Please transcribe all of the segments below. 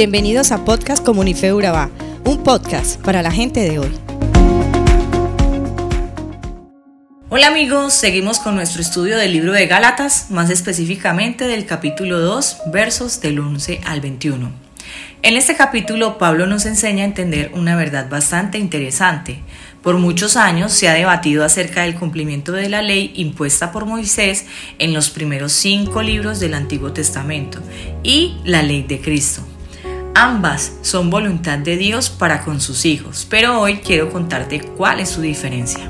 Bienvenidos a Podcast Comunife Urabá, un podcast para la gente de hoy. Hola amigos, seguimos con nuestro estudio del libro de Gálatas, más específicamente del capítulo 2, versos del 11 al 21. En este capítulo Pablo nos enseña a entender una verdad bastante interesante. Por muchos años se ha debatido acerca del cumplimiento de la ley impuesta por Moisés en los primeros cinco libros del Antiguo Testamento y la ley de Cristo. Ambas son voluntad de Dios para con sus hijos, pero hoy quiero contarte cuál es su diferencia.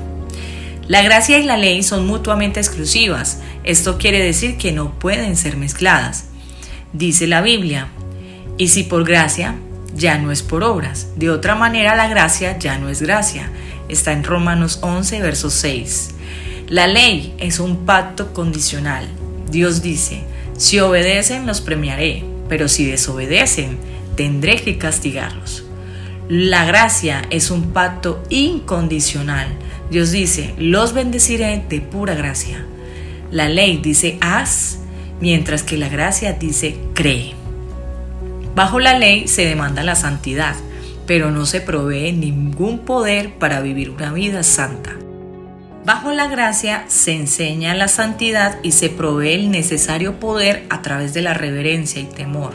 La gracia y la ley son mutuamente exclusivas, esto quiere decir que no pueden ser mezcladas. Dice la Biblia, y si por gracia, ya no es por obras, de otra manera la gracia ya no es gracia. Está en Romanos 11, verso 6. La ley es un pacto condicional. Dios dice, si obedecen los premiaré, pero si desobedecen, tendré que castigarlos. La gracia es un pacto incondicional. Dios dice, los bendeciré de pura gracia. La ley dice, haz, mientras que la gracia dice, cree. Bajo la ley se demanda la santidad, pero no se provee ningún poder para vivir una vida santa. Bajo la gracia se enseña la santidad y se provee el necesario poder a través de la reverencia y temor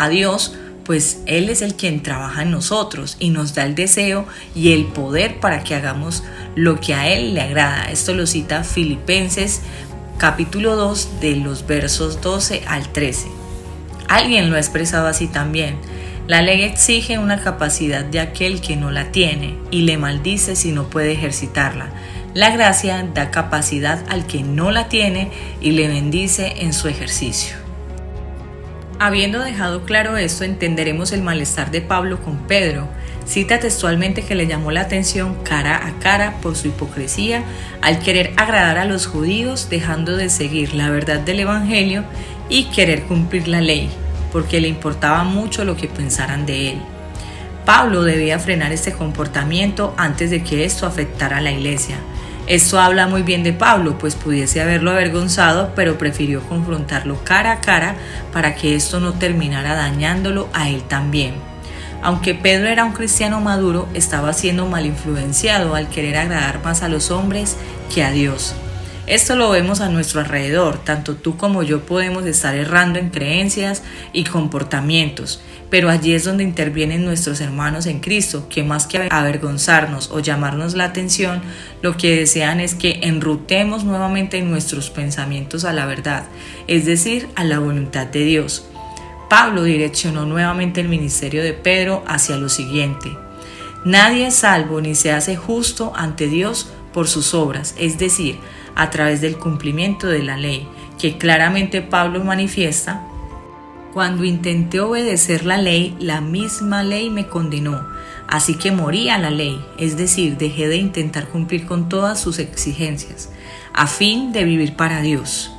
a Dios pues Él es el quien trabaja en nosotros y nos da el deseo y el poder para que hagamos lo que a Él le agrada. Esto lo cita Filipenses capítulo 2 de los versos 12 al 13. Alguien lo ha expresado así también. La ley exige una capacidad de aquel que no la tiene y le maldice si no puede ejercitarla. La gracia da capacidad al que no la tiene y le bendice en su ejercicio. Habiendo dejado claro esto, entenderemos el malestar de Pablo con Pedro. Cita textualmente que le llamó la atención cara a cara por su hipocresía al querer agradar a los judíos dejando de seguir la verdad del Evangelio y querer cumplir la ley, porque le importaba mucho lo que pensaran de él. Pablo debía frenar este comportamiento antes de que esto afectara a la iglesia. Esto habla muy bien de Pablo, pues pudiese haberlo avergonzado, pero prefirió confrontarlo cara a cara para que esto no terminara dañándolo a él también. Aunque Pedro era un cristiano maduro, estaba siendo mal influenciado al querer agradar más a los hombres que a Dios. Esto lo vemos a nuestro alrededor, tanto tú como yo podemos estar errando en creencias y comportamientos, pero allí es donde intervienen nuestros hermanos en Cristo, que más que avergonzarnos o llamarnos la atención, lo que desean es que enrutemos nuevamente nuestros pensamientos a la verdad, es decir, a la voluntad de Dios. Pablo direccionó nuevamente el ministerio de Pedro hacia lo siguiente. Nadie es salvo ni se hace justo ante Dios por sus obras, es decir, a través del cumplimiento de la ley, que claramente Pablo manifiesta cuando intenté obedecer la ley, la misma ley me condenó, así que morí a la ley, es decir, dejé de intentar cumplir con todas sus exigencias, a fin de vivir para Dios.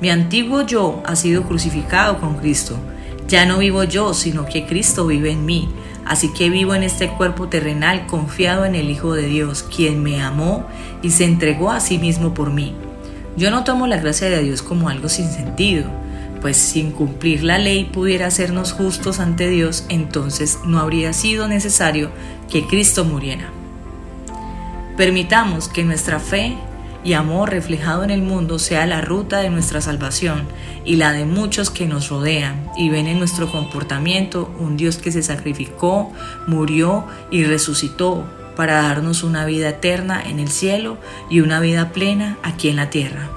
Mi antiguo yo ha sido crucificado con Cristo. Ya no vivo yo, sino que Cristo vive en mí. Así que vivo en este cuerpo terrenal confiado en el Hijo de Dios, quien me amó y se entregó a sí mismo por mí. Yo no tomo la gracia de Dios como algo sin sentido pues sin cumplir la ley pudiera hacernos justos ante Dios, entonces no habría sido necesario que Cristo muriera. Permitamos que nuestra fe y amor reflejado en el mundo sea la ruta de nuestra salvación y la de muchos que nos rodean y ven en nuestro comportamiento un Dios que se sacrificó, murió y resucitó para darnos una vida eterna en el cielo y una vida plena aquí en la tierra.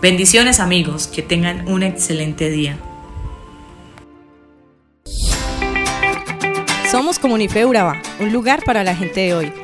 Bendiciones amigos, que tengan un excelente día. Somos Comunife Urabá, un lugar para la gente de hoy.